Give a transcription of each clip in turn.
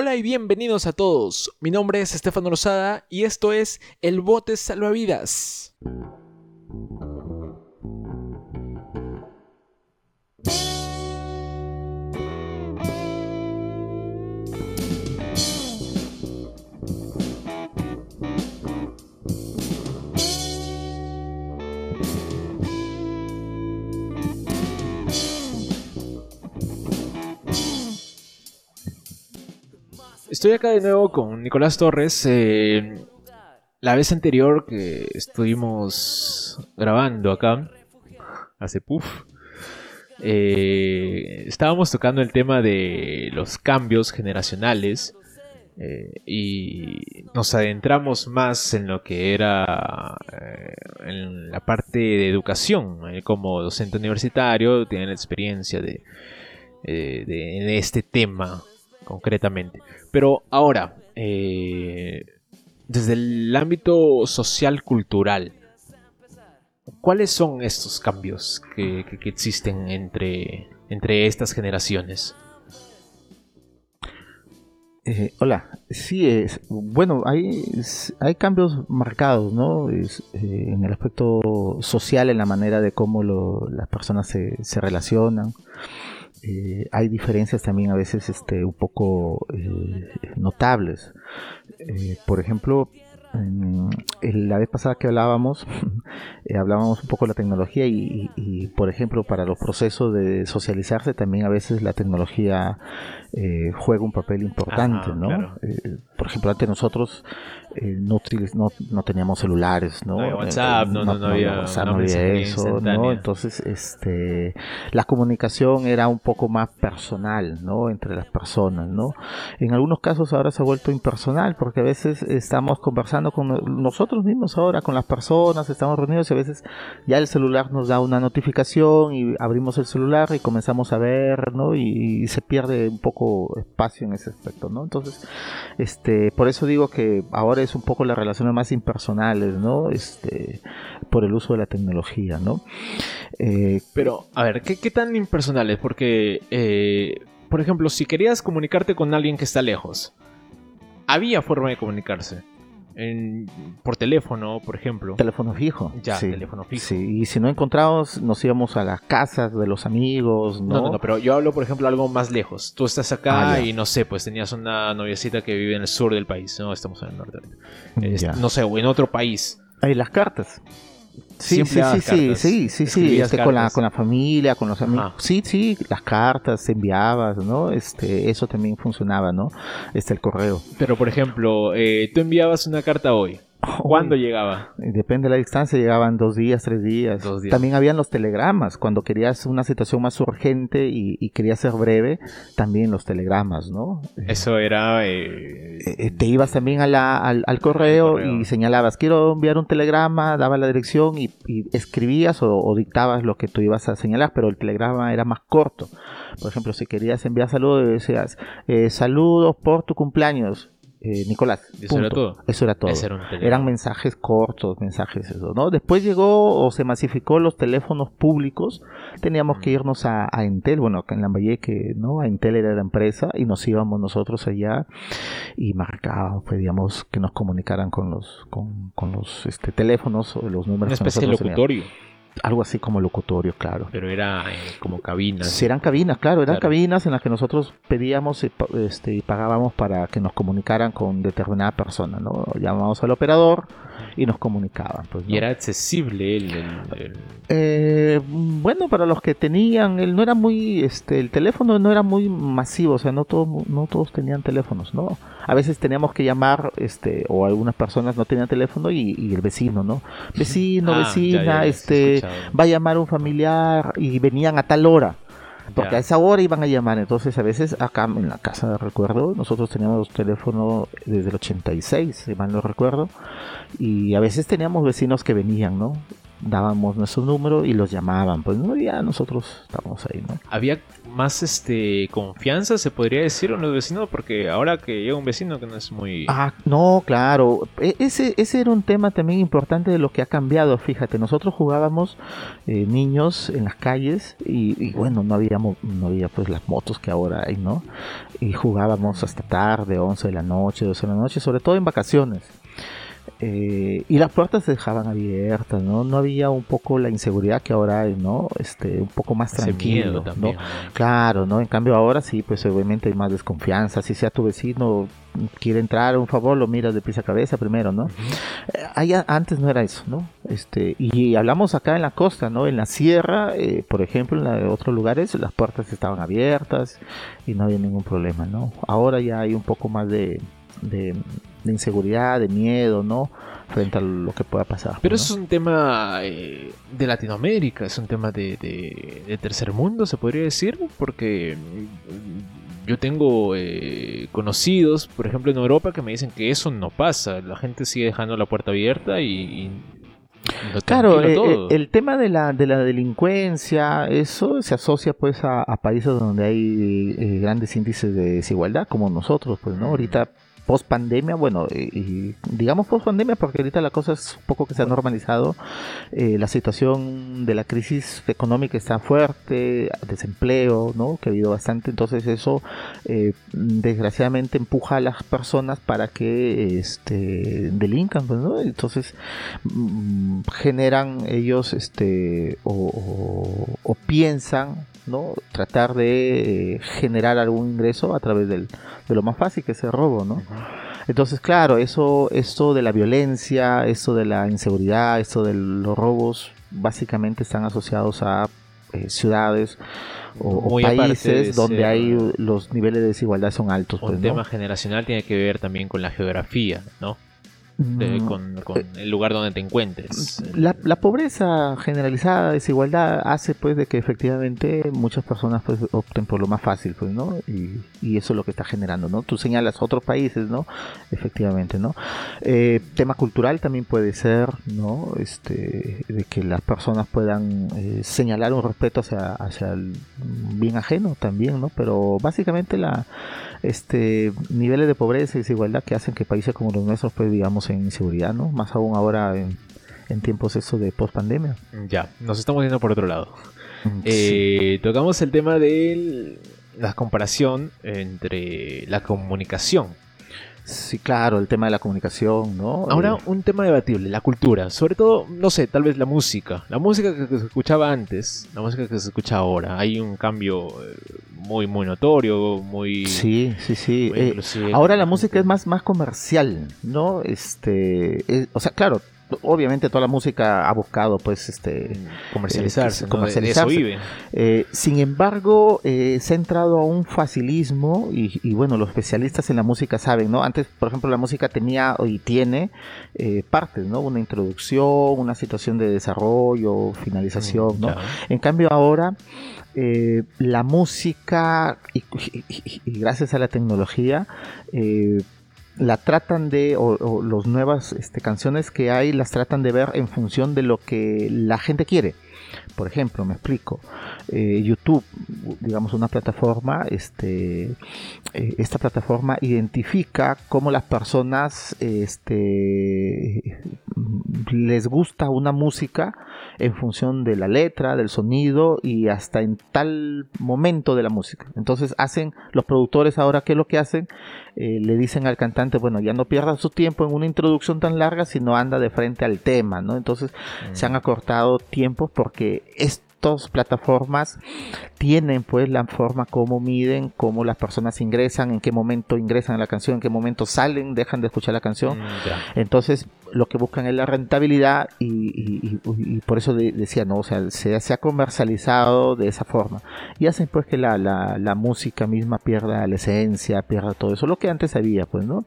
Hola y bienvenidos a todos. Mi nombre es Estefano Rosada y esto es El Bote Salvavidas. Estoy acá de nuevo con Nicolás Torres. Eh, la vez anterior que estuvimos grabando acá, hace puff, eh, estábamos tocando el tema de los cambios generacionales eh, y nos adentramos más en lo que era en la parte de educación. como docente universitario, tienen experiencia de, de este tema concretamente. Pero ahora, eh, desde el ámbito social cultural, ¿cuáles son estos cambios que, existen entre, entre estas generaciones? Eh, hola, sí, es, bueno, hay, hay cambios marcados, ¿no? Eh, en el aspecto social, en la manera de cómo las personas se, se relacionan. Eh, hay diferencias también a veces este, un poco eh, notables. Eh, por ejemplo, la vez pasada que hablábamos, hablábamos un poco de la tecnología y, por ejemplo, para los procesos de socializarse también a veces la tecnología juega un papel importante, ¿no? por ejemplo, antes nosotros eh, no, no, teníamos celulares, ¿no? No había WhatsApp, no, había, eso, ¿no? Entonces, este, la comunicación era un poco más personal, ¿no? Entre las personas, ¿no? En algunos casos ahora se ha vuelto impersonal porque a veces estamos conversando con nosotros mismos ahora, con las personas, estamos reunidos y a veces ya el celular nos da una notificación y abrimos el celular y comenzamos a ver, ¿no? Y, se pierde un poco espacio en ese aspecto, ¿no? Entonces, este, por eso digo que ahora es un poco las relaciones más impersonales, ¿no? Este, por el uso de la tecnología, ¿no? Eh, Pero, a ver, ¿qué, tan impersonales? Porque, eh, por ejemplo, si querías comunicarte con alguien que está lejos, había forma de comunicarse por teléfono, por ejemplo. Teléfono fijo. Ya, teléfono fijo. Sí, y si no encontramos, nos íbamos a las casas de los amigos, ¿no? No, no, pero yo hablo, por ejemplo, algo más lejos. Tú estás acá ah, y no sé, pues tenías una noviecita que vive en el sur del país, ¿no? Estamos en el norte. no sé, o en otro país. Hay las cartas. Sí, sí, sí, sí, sí, sí, sí, este, con la, con la familia, con los amigos. Sí, sí, las cartas enviabas, ¿no? Este, eso también funcionaba, ¿no? Este, el correo. Pero, por ejemplo, eh, tú enviabas una carta hoy. ¿Cuándo llegaba? Depende de la distancia, llegaban dos días, tres días. También habían los telegramas, cuando querías una situación más urgente y, querías ser breve, también los telegramas, ¿no? Eso era... Eh, eh, te ibas también a al, correo y señalabas, quiero enviar un telegrama, daba la dirección y, escribías o, dictabas lo que tú ibas a señalar, pero el telegrama era más corto. Por ejemplo, si querías enviar saludos, decías, eh, saludos por tu cumpleaños eh, Nicolás. Eso era todo. Eso era todo. Eran mensajes cortos, mensajes eso, ¿no? Después llegó o se masificó los teléfonos públicos. Teníamos que irnos a, a Entel, bueno, en Lambayeque, ¿no? A Entel era la empresa y nos íbamos nosotros allá y marcábamos, pedíamos que nos comunicaran con los, con, con los este, teléfonos o los números. Una especie de locutorio algo así como locutorio, claro. Pero era eh, como cabinas. Sí, eran cabinas, claro, eran cabinas en las que nosotros pedíamos y, este, pagábamos para que nos comunicaran con determinada persona, ¿no? Llamábamos al operador y nos comunicaban. Pues, ¿Y era accesible el, eh, bueno, para los que tenían, él no era muy, este, el teléfono no era muy masivo, o sea, no todos, no todos tenían teléfonos, ¿no? A veces teníamos que llamar, este, o algunas personas no tenían teléfono y, el vecino, ¿no? Vecino, ah, vecina, este, va a llamar un familiar y venían a tal hora. Porque a esa hora iban a llamar, entonces a veces acá en la casa de recuerdo, nosotros teníamos teléfono desde el 86, si mal no recuerdo, y a veces teníamos vecinos que venían, ¿no? Dábamos nuestro número y los llamaban, pues no, ya nosotros estábamos ahí, ¿no? Había más este confianza, se podría decir, en los vecinos, porque ahora que llega un vecino que no es muy... Ah, no, claro, e, ese, ese era un tema también importante de lo que ha cambiado, fíjate, nosotros jugábamos eh, niños en las calles y, bueno, no había, no había pues las motos que ahora hay, ¿no? Y jugábamos hasta tarde, 11 de la noche, 12 de la noche, sobre todo en vacaciones. Eh, y las puertas se dejaban abiertas, ¿no? No había un poco la inseguridad que ahora hay, ¿no? Este, un poco más tranquilo, ¿no? Claro, ¿no? En cambio ahora sí, pues obviamente hay más desconfianza. Si sea tu vecino quiere entrar, un favor, lo miras de pies a cabeza primero, ¿no? Eh, antes no era eso, ¿no? Este, y hablamos acá en la costa, ¿no? En la sierra, eh, por ejemplo, en otros lugares, las puertas estaban abiertas y no había ningún problema, ¿no? Ahora ya hay un poco más de de inseguridad, de miedo, ¿no? Frente a lo que pueda pasar. Pero es un tema eh, de Latinoamérica, es un tema de, tercer mundo, se podría decir, porque mm, yo tengo eh, conocidos, por ejemplo en Europa, que me dicen que eso no pasa, la gente sigue dejando la puerta abierta y... claro, eh, el tema de la, de la delincuencia, eso se asocia pues a, a países donde hay grandes índices de desigualdad, como nosotros, pues, ¿no? Ahorita post pandemia, bueno, y, digamos post pandemia porque ahorita la cosa es un poco que se ha normalizado, eh, la situación de la crisis económica está fuerte, desempleo, ¿no? Que ha habido bastante, entonces eso eh, desgraciadamente empuja a las personas para que este, delincan, pues, ¿no? Entonces mm, generan ellos este, o piensan ¿no? Tratar de eh, generar algún ingreso a través del, de lo más fácil que es el robo, ¿no? Entonces, claro, eso, esto de la violencia, esto de la inseguridad, esto de los robos, básicamente están asociados a eh, ciudades o, países donde hay los niveles de desigualdad son altos. Un pues, tema generacional tiene que ver también con la geografía, ¿no? Mm, con, eh, el lugar donde te encuentres. La, pobreza generalizada, desigualdad, hace pues de que efectivamente muchas personas pues opten por lo más fácil, pues, ¿no? Y, eso es lo que está generando, ¿no? Tú señalas otros países, ¿no? Efectivamente, ¿no? Eh, tema cultural también puede ser, ¿no? Este, de que las personas puedan eh, señalar un respeto hacia, hacia el bien ajeno también, ¿no? Pero básicamente la este niveles de pobreza y desigualdad que hacen que países como los nuestros pues digamos en inseguridad, ¿no? Más aún ahora en, tiempos eso de post pandemia. Ya, nos estamos yendo por otro lado. Mm, eh, tocamos el tema de la comparación entre la comunicación Sí, claro, el tema de la comunicación, ¿no? Ahora, eh, un tema debatible, la cultura. Sobre todo, no sé, tal vez la música. La música que se escuchaba antes, la música que se escucha ahora. Hay un cambio eh, muy, muy notorio, muy... Sí, sí, sí. Eh, ahora la música es más, más comercial, ¿no? Este, o sea, claro, obviamente toda la música ha buscado pues este comercializarse, eh, sin embargo eh, se ha entrado a un facilismo y, bueno los especialistas en la música saben no antes por ejemplo la música tenía y tiene eh, partes no una introducción una situación de desarrollo finalización mm, no en cambio ahora la música y, gracias a la tecnología la tratan de, o, las nuevas este, canciones que hay, las tratan de ver en función de lo que la gente quiere. Por ejemplo, me explico, eh, YouTube, digamos una plataforma, este, eh, esta plataforma identifica cómo las personas este, les gusta una música en función de la letra, del sonido y hasta en tal momento de la música. Entonces hacen, los productores ahora, ¿qué es lo que hacen? Eh, le dicen al cantante, bueno, ya no pierda su tiempo en una introducción tan larga, sino anda de frente al tema, ¿no? Entonces se han mm. acortado tiempos porque es estas plataformas tienen pues la forma como miden, cómo las personas ingresan, en qué momento ingresan a la canción, en qué momento salen, dejan de escuchar la canción. Mm, Entonces lo que buscan es la rentabilidad y, por eso decía, no, o sea, se, se, ha comercializado de esa forma y hacen pues que la, la, la música misma pierda la esencia, pierda todo eso, lo que antes había pues, ¿no?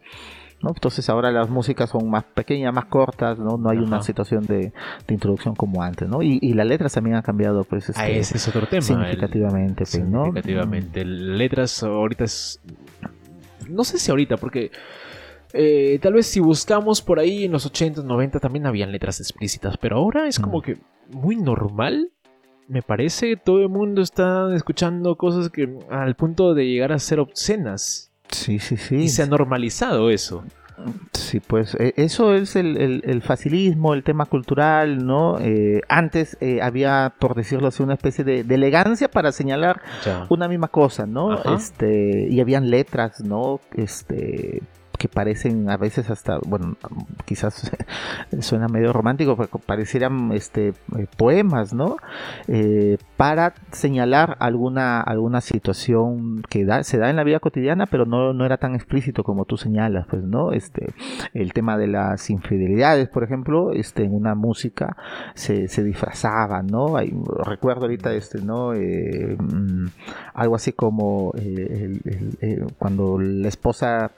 Entonces ahora las músicas son más pequeñas, más cortas, ¿no? No hay una situación de, introducción como antes, ¿no? Y, las letras también han cambiado, pues, este, ah, ese es otro tema. Significativamente, pues, ¿no? Significativamente. Letras ahorita es... No sé si ahorita, porque eh, tal vez si buscamos por ahí en los 80, 90 también habían letras explícitas, pero ahora es como que muy normal. Me parece todo el mundo está escuchando cosas que al punto de llegar a ser obscenas. Sí, sí, sí. Y se ha normalizado eso. Sí, pues eh, eso es el, el- el facilismo, el tema cultural, ¿no? Eh, antes eh, había, por decirlo así, una especie de, de elegancia para señalar Ya. una misma cosa, ¿no? Ajá. Este, y habían letras, ¿no? Este que parecen a veces hasta, bueno, quizás suena medio romántico, pero parecieran este, eh, poemas, ¿no? Eh, para señalar alguna, alguna situación que se da en la vida cotidiana, pero no, no era tan explícito como tú señalas, pues, ¿no? Este, el tema de las infidelidades, por ejemplo, este, en una música se, se disfrazaba, ¿no? Recuerdo ahorita, este, ¿no? Eh, mm, algo así como cuando la esposa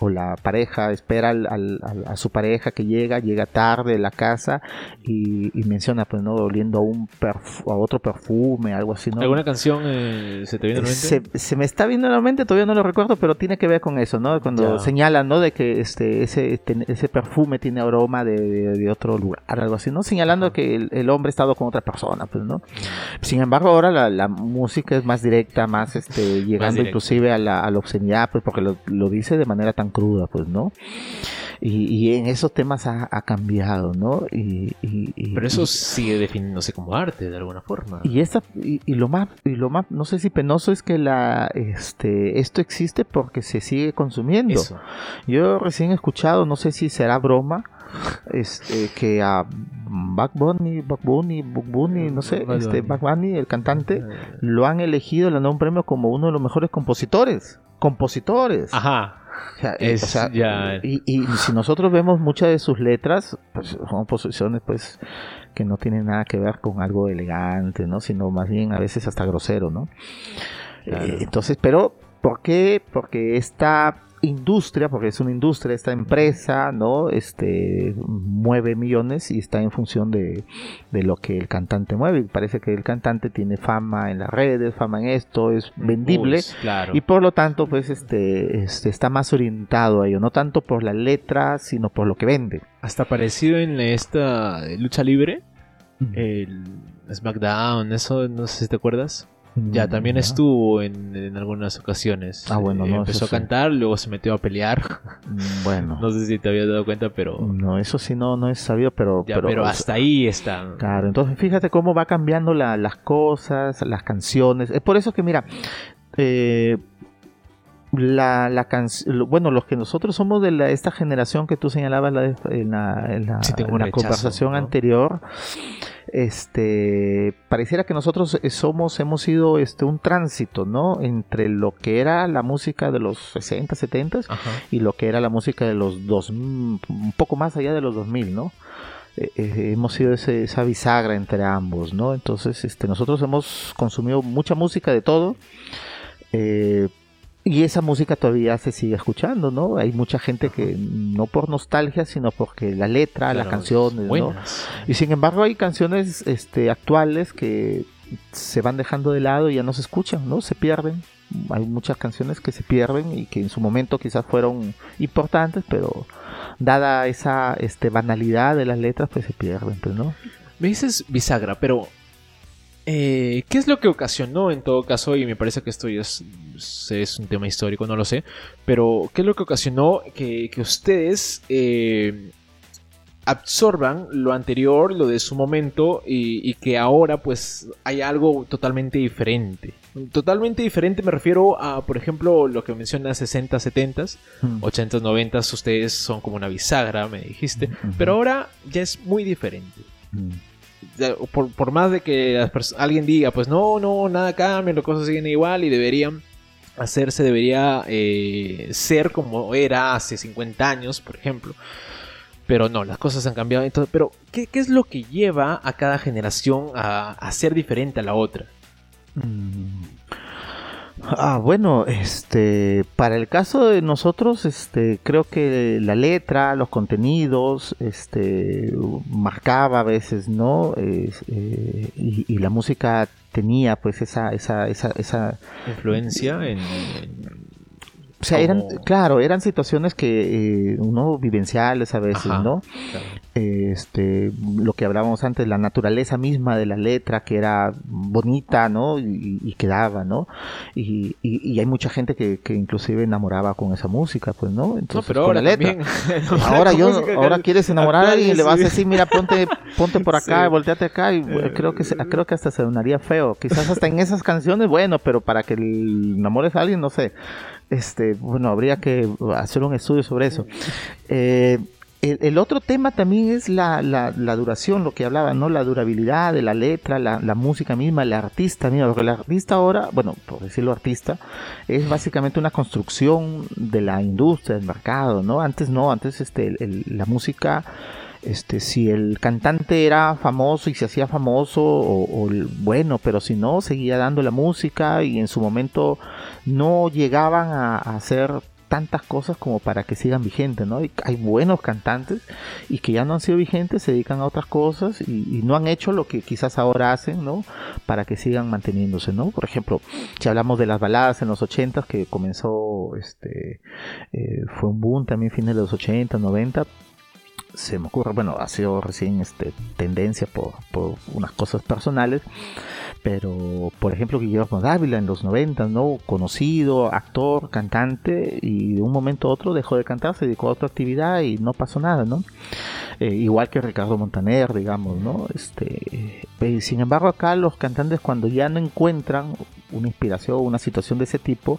o la pareja espera al- al- al- a su pareja que llega, llega tarde de la casa y, y menciona, pues, ¿no? Oliendo a, un perfu- a otro perfume, algo así, ¿no? ¿Alguna canción eh, se te viene a la mente? Se, se me está viendo en la mente, todavía no lo recuerdo, pero tiene que ver con eso, ¿no? Cuando Ya. señalan, ¿no? De que este, ese, ten- ese perfume tiene aroma de, de- de otro lugar, algo así, ¿no? Señalando que el, el hombre ha estado con otra persona, pues, ¿no? Sin embargo, ahora la, la música es más directa, más este, llegando directa. inclusive a la, a la obscenidad, pues, porque lo, lo dice de manera tan cruda, pues, ¿no? Y, y en esos temas ha, ha cambiado, ¿no? Y, Pero eso sigue definiéndose como arte de alguna forma. y esta y, lo más y lo más no sé si penoso es que la este esto existe porque se sigue consumiendo. Eso. Yo recién he escuchado, no sé si será broma, este que a Bad Bunny, Bad Bunny, Bad Bunny, no sé, este Bunny. Bad Bunny, el cantante, lo han elegido, le han dado un premio como uno de los mejores compositores. Compositores. Ajá. O sea, Es o sea, ya- y, y si nosotros vemos muchas de sus letras, pues son composiciones pues que no tienen nada que ver con algo elegante, ¿no? Sino más bien a veces hasta grosero, ¿no? Claro. Eh, entonces, pero ¿por qué? Porque esta industria, porque es una industria, esta empresa, ¿no? Este mueve millones y está en función de, de lo que el cantante mueve. Parece que el cantante tiene fama en las redes, fama en esto, es vendible. Claro. Y por lo tanto, pues este, este está más orientado a ello, no tanto por la letra, sino por lo que vende. Hasta parecido en esta lucha libre, el SmackDown, eso no sé si te acuerdas. Ya también Mm, estuvo en, en algunas ocasiones. Ah, bueno, Eh, no, Empezó a sí. cantar, luego se metió a pelear. Mm, Bueno, No sé si te habías dado cuenta, pero. no, eso sí no, no es sabido, pero, ya, pero, hasta ahí está. Claro, entonces fíjate cómo va cambiando la- las cosas, las canciones. Es por eso que, mira, eh, la, la canción, bueno, los que nosotros somos de la- esta generación que tú señalabas la- en la, en la- Sí, en la rechazo, conversación ¿no? anterior, este, pareciera que nosotros eh, somos, hemos sido este, un tránsito, ¿no? Entre lo que era la música de los 60, 70 Ajá. y lo que era la música de los dos, un poco más allá de los 2000, ¿no? Eh, eh, hemos sido ese- esa bisagra entre ambos, ¿no? Entonces, este, nosotros hemos consumido mucha música de todo. eh, y esa música todavía se sigue escuchando, ¿no? Hay mucha gente que no por nostalgia, sino porque la letra, las Claro, canciones, ¿no? Y sin embargo hay canciones este, actuales que se van dejando de lado y ya no se escuchan, ¿no? Se pierden. Hay muchas canciones que se pierden y que en su momento quizás fueron importantes, pero dada esa este, banalidad de las letras, pues se pierden, pues, ¿no? Me dices bisagra, pero eh, ¿qué es lo que ocasionó en todo caso? Y me parece que esto ya es, es un tema histórico, no lo sé. Pero ¿qué es lo que ocasionó que, que ustedes eh, absorban lo anterior, lo de su momento, y, y que ahora pues hay algo totalmente diferente? Totalmente diferente me refiero a, por ejemplo, lo que mencionas 60, 70, 80, 90, ustedes son como una bisagra, me dijiste. Pero ahora ya es muy diferente Mm. Por, por más de que alguien diga, pues no, no, nada cambia, las cosas siguen igual y deberían hacerse, debería eh, ser como era hace 50 años, por ejemplo. Pero no, las cosas han cambiado. Entonces, pero, ¿qué, qué es lo que lleva a cada generación a, a ser diferente a la otra? Mm. Ah, bueno, este, para el caso de nosotros, este, creo que la letra, los contenidos, este, marcaba a veces, ¿no? Eh, y, y la música tenía, pues, esa, esa, esa, esa, Influencia en, en- O sea, eran, claro, eran situaciones que eh, uno vivenciales a veces, ¿no? Este, lo que hablábamos antes, la naturaleza misma de la letra, que era bonita, ¿no? Y, quedaba, ¿no? Y, y, hay mucha gente que, que, inclusive enamoraba con esa música, pues, ¿no? Entonces, pero ahora la letra. ahora yo, ahora quieres enamorar a alguien y le vas a decir, mira, ponte, ponte por acá, volteate acá, y eh, creo que creo que hasta se sonaría feo. Quizás hasta en esas canciones, bueno, pero para que enamores a alguien, no sé. Este, bueno, habría que hacer un estudio sobre eso. Eh, el, otro tema también es la, la, duración, lo que hablaba, ¿no? La durabilidad de la letra, la, música misma, el artista mismo. Porque el artista ahora, bueno, por decirlo artista, es básicamente una construcción de la industria, del mercado, ¿no? Antes no, antes este, la música este, si el cantante era famoso y se hacía famoso, o, bueno, pero si no, seguía dando la música y en su momento no llegaban a, hacer tantas cosas como para que sigan vigentes, ¿no? Hay, buenos cantantes y que ya no han sido vigentes, se dedican a otras cosas y, no han hecho lo que quizás ahora hacen, ¿no? Para que sigan manteniéndose, ¿no? Por ejemplo, si hablamos de las baladas en los 80 que comenzó, este, eh, fue un boom también fines de los 80, 90, se me ocurre, bueno, ha sido recién este, tendencia por, por unas cosas personales, pero por ejemplo Guillermo Dávila en los 90, ¿no? Conocido, actor, cantante, y de un momento a otro dejó de cantar, se dedicó a otra actividad y no pasó nada, ¿no? Eh, igual que Ricardo Montaner, digamos, ¿no? Este, eh, sin embargo acá los cantantes cuando ya no encuentran una inspiración, una situación de ese tipo,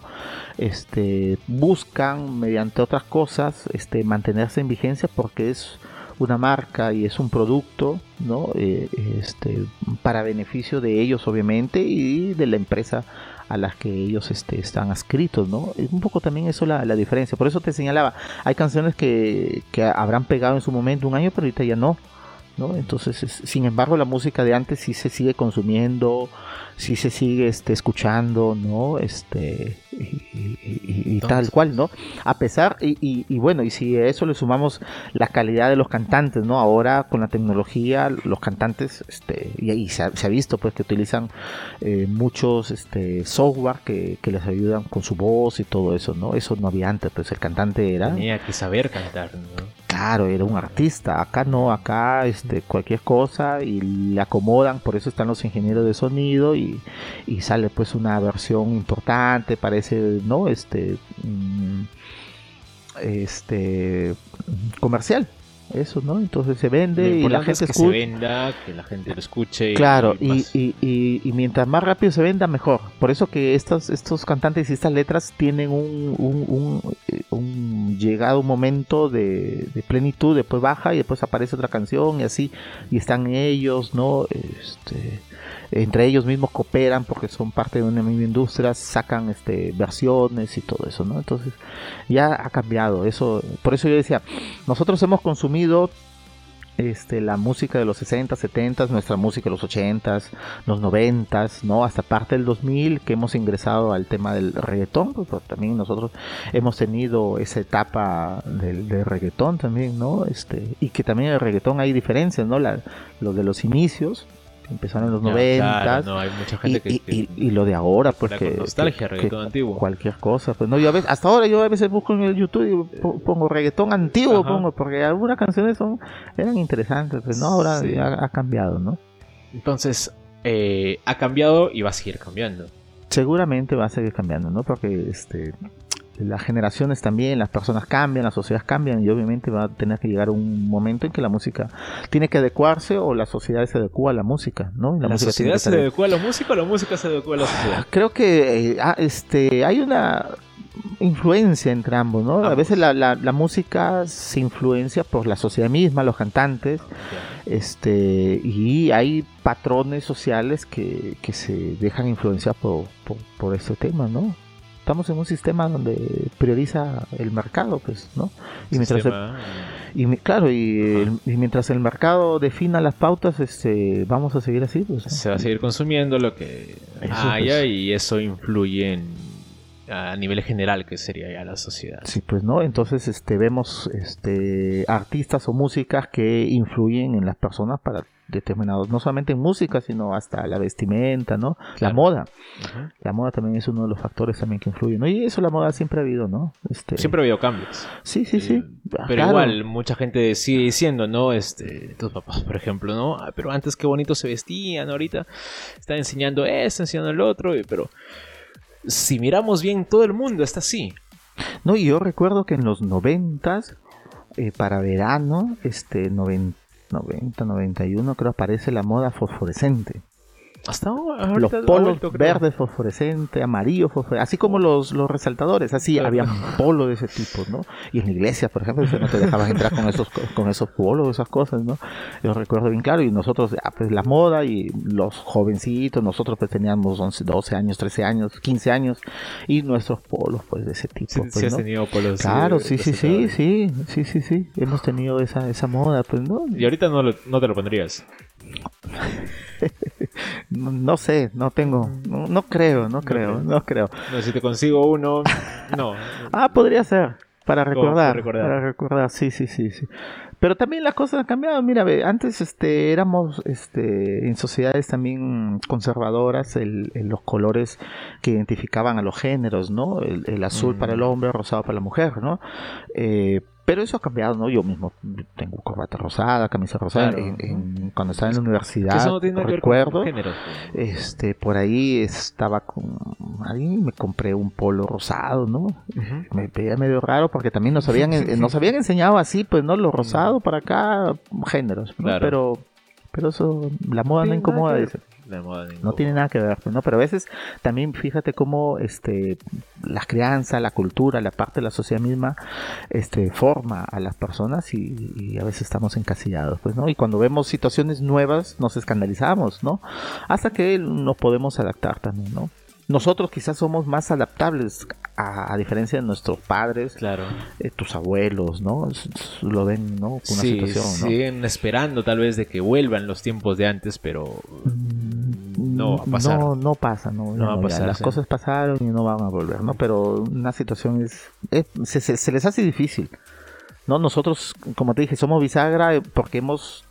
este, buscan mediante otras cosas este, mantenerse en vigencia porque es una marca y es un producto, ¿no? Eh, este, para beneficio de ellos obviamente y de la empresa a las que ellos este, están adscritos, ¿no? Es un poco también eso la, la diferencia. Por eso te señalaba, hay canciones que, que habrán pegado en su momento un año, pero ahorita ya no. ¿No? Entonces, sin embargo, la música de antes sí se sigue consumiendo, sí se sigue este, escuchando, ¿no? Este, y, tal cual, ¿no? A pesar, y, bueno, y si a eso le sumamos la calidad de los cantantes, ¿no? Ahora con la tecnología, los cantantes, este, y, se, ha, visto pues que utilizan eh, muchos este, software que, que, les ayudan con su voz y todo eso, ¿no? Eso no había antes, pues el cantante era... Tenía que saber cantar, ¿no? Claro, era un artista. Acá no, acá este, cualquier cosa y le acomodan, por eso están los ingenieros de sonido y, y sale pues una versión importante, parece, ¿no? Este, mm, este, comercial eso, ¿no? Entonces se vende y la gente que se venda, que la gente lo escuche. Claro, y, y, y, mientras más rápido se venda, mejor. Por eso que estos, estos cantantes y estas letras tienen un, un, un, llegado momento de, de, plenitud, después baja y después aparece otra canción y así, y están ellos, ¿no? Este, entre ellos mismos cooperan porque son parte de una misma industria, sacan este, versiones y todo eso, ¿no? Entonces ya ha cambiado eso. Por eso yo decía, nosotros hemos consumido este, la música de los 60, 70, nuestra música de los 80, los 90, ¿no? Hasta parte del 2000 que hemos ingresado al tema del reggaetón, pues, también nosotros hemos tenido esa etapa del, reggaetón también, ¿no? Este, y que también el reggaetón hay diferencias, ¿no? La, lo de los inicios empezaron en los 90 y, lo de ahora porque nostalgia reggaetón antiguo. cualquier cosa pues no yo a veces, hasta ahora yo a veces busco en el YouTube y pongo reggaetón antiguo pongo porque algunas canciones son eran interesantes pues no ahora ha, cambiado no entonces eh, ha cambiado y va a seguir cambiando. Seguramente va a seguir cambiando no porque este las generaciones también, las personas cambian, las sociedades cambian y obviamente va a tener que llegar un momento en que la música tiene que adecuarse o la sociedad se adecua a la música, ¿no? la, sociedad se adecua a la música o la música se adecua a la sociedad. Creo que eh, ah, este hay una influencia entre ambos, ¿no? A veces la, la, música se influencia por la sociedad misma, los cantantes, este, y hay patrones sociales que, que se dejan influenciar por, por, por este tema, ¿no? Estamos en un sistema donde prioriza el mercado, pues, ¿no? Y mientras y claro, y, mientras el mercado defina las pautas, este, vamos a seguir así, pues. Se va a seguir consumiendo lo que haya pues. y eso influye en a nivel general que sería ya la sociedad. Sí, pues no, entonces este vemos este artistas o músicas que influyen en las personas para determinados, no solamente en música, sino hasta la vestimenta, ¿no? La moda. La moda también es uno de los factores también que influyen, ¿no? Y eso la moda siempre ha habido, ¿no? Este... Siempre ha habido cambios. Sí, sí, sí. Ah, pero igual, mucha gente sigue diciendo, ¿no? Este, tus papás, por ejemplo, ¿no? Ah, pero antes qué bonito se vestían, ahorita están enseñando esto, enseñando el otro, pero si miramos bien, todo el mundo está así. No, y yo recuerdo que en los noventas, eh, para verano, este, 90, 90, 91, creo aparece la moda fosforescente. Hasta los polos verdes fosforescente, amarillo fosforescente, así como los, los resaltadores, así había polos de ese tipo, ¿no? Y en la iglesia, por ejemplo, no te dejabas entrar con esos con esos polos, esas cosas, ¿no? Yo recuerdo bien claro, y nosotros, ah, pues la moda y los jovencitos, nosotros pues teníamos 11, 12 años, 13 años, 15 años, y nuestros polos, pues de ese tipo. Sí, pues, has tenido polos. Claro, sí, sí, sí, sí, sí, sí, sí, hemos tenido esa, esa moda, pues, ¿no? Y ahorita no, no te lo pondrías. No, sé, no tengo, no, creo, no creo, no creo. No, si te consigo uno, no. ah, podría ser, para recordar, para recordar, sí, sí, sí, sí. Pero también las cosas han cambiado. Mira, antes este, éramos este, en sociedades también conservadoras, el, los colores que identificaban a los géneros, ¿no? El, azul para el mm. hombre, rosado para la mujer, ¿no? Eh, pero eso ha cambiado, ¿no? Yo mismo tengo corbata rosada, camisa rosada. cuando estaba en la universidad, eso no tiene recuerdo, este, por ahí estaba con, ahí me compré un polo rosado, ¿no? Me veía medio raro porque también nos habían, nos habían enseñado así, pues, ¿no? Lo rosado para acá, géneros, ¿no? Pero, pero eso, la moda no incomoda, dice no tiene nada que ver, ¿no? Pero a veces también fíjate cómo este, la crianza, la cultura, la parte de la sociedad misma este, forma a las personas y, a veces estamos encasillados, pues, ¿no? Y cuando vemos situaciones nuevas nos escandalizamos, ¿no? Hasta que nos podemos adaptar también, ¿no? nosotros quizás somos más adaptables a, diferencia de nuestros padres, claro. Eh, tus abuelos, ¿no? Lo ven, ¿no? Una situación, Siguen esperando tal vez de que vuelvan los tiempos de antes, pero no va a pasar. No, no pasa, no, va a pasar. Las cosas pasaron y no van a volver, ¿no? Pero una situación es, se, se les hace difícil. ¿no? Nosotros, como te dije, somos bisagra porque hemos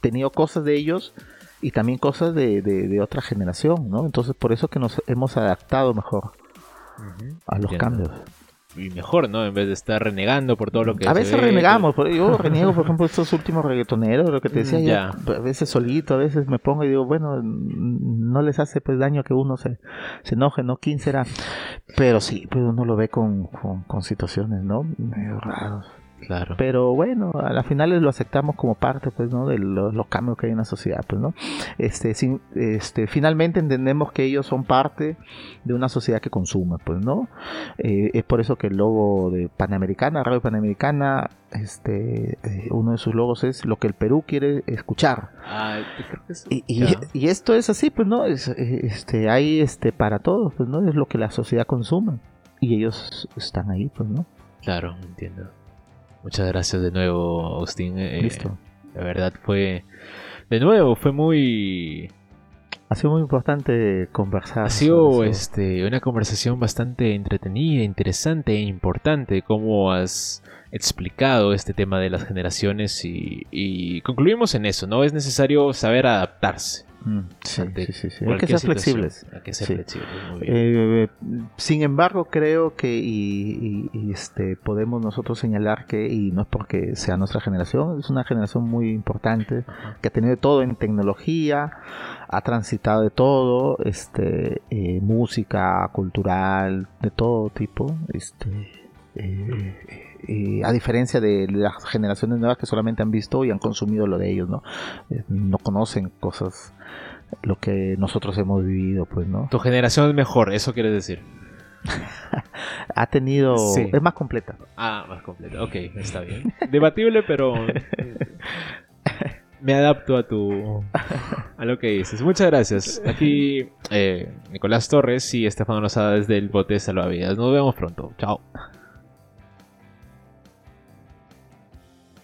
tenido cosas de ellos y también cosas de, de, otra generación, ¿no? Entonces por eso que nos hemos adaptado mejor a los cambios. Y mejor, ¿no? En vez de estar renegando por todo lo que... A veces renegamos, yo reniego, por ejemplo, estos últimos reggaetoneros, lo que te decía, yo, a veces solito, a veces me pongo y digo, bueno, no les hace pues daño que uno se, se enoje, ¿no? ¿Quién será? Pero sí, pues uno lo ve con, con, con situaciones, ¿no? Medio raros. Claro. Pero bueno, a la final lo aceptamos como parte, pues, ¿no? De los, cambios que hay en la sociedad, pues, ¿no? Este, sin, este, finalmente entendemos que ellos son parte de una sociedad que consume, pues, ¿no? Eh, es por eso que el logo de Panamericana, Radio Panamericana, este, eh, uno de sus logos es lo que el Perú quiere escuchar. Ah, y, y, esto es así, pues, ¿no? Es, este, hay, este, para todos, pues, ¿no? Es lo que la sociedad consume. Y ellos están ahí, pues, ¿no? Claro, entiendo. Muchas gracias de nuevo, Austin. Eh, Listo. La verdad fue. De nuevo, fue muy. Ha sido muy importante conversar. Ha sido este, una conversación bastante entretenida, interesante e importante. Cómo has explicado este tema de las generaciones y, y concluimos en eso. No es necesario saber adaptarse. Mm, sí, sí, sí, Hay que ser flexibles. Hay que ser flexibles. Eh, sin embargo, creo que y, este podemos nosotros señalar que, y no es porque sea nuestra generación, es una generación muy importante que ha tenido todo en tecnología, ha transitado de todo, este eh, música, cultural, de todo tipo, este eh, a diferencia de las generaciones nuevas que solamente han visto y han consumido lo de ellos, ¿no? no conocen cosas lo que nosotros hemos vivido, pues, ¿no? Tu generación es mejor, eso quieres decir. ha tenido... Es más completa. Ah, más completa, ok, está bien. Debatible, pero... me adapto a tu... a lo que dices. Muchas gracias. Aquí eh, Nicolás Torres y Estefano Lozada desde el bote de salvavidas. Nos vemos pronto. Chao.